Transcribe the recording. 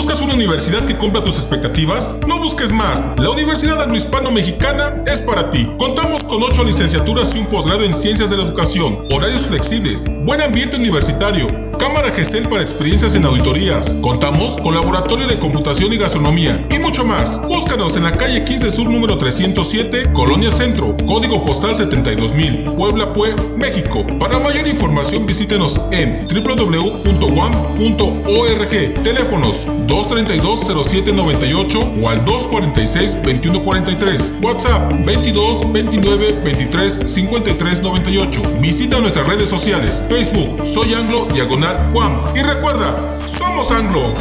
¿Buscas una universidad que cumpla tus expectativas? No busques más. La Universidad Anglo-Hispano-Mexicana es para ti. Contamos con 8 licenciaturas y un posgrado en Ciencias de la Educación, horarios flexibles, buen ambiente universitario, Cámara GESEL para experiencias en auditorías. Contamos con laboratorio de computación y gastronomía y mucho más. Búscanos en la calle 15 Sur número 307, Colonia Centro, código postal 72000, Puebla, Pue, México. Para mayor información visítenos en www.wam.org. Teléfonos 232-0798 o al 246-2143. WhatsApp 22 29 23 53 98. Visita nuestras redes sociales. Facebook Soy Anglo Diagonal Y recuerda, somos Anglo.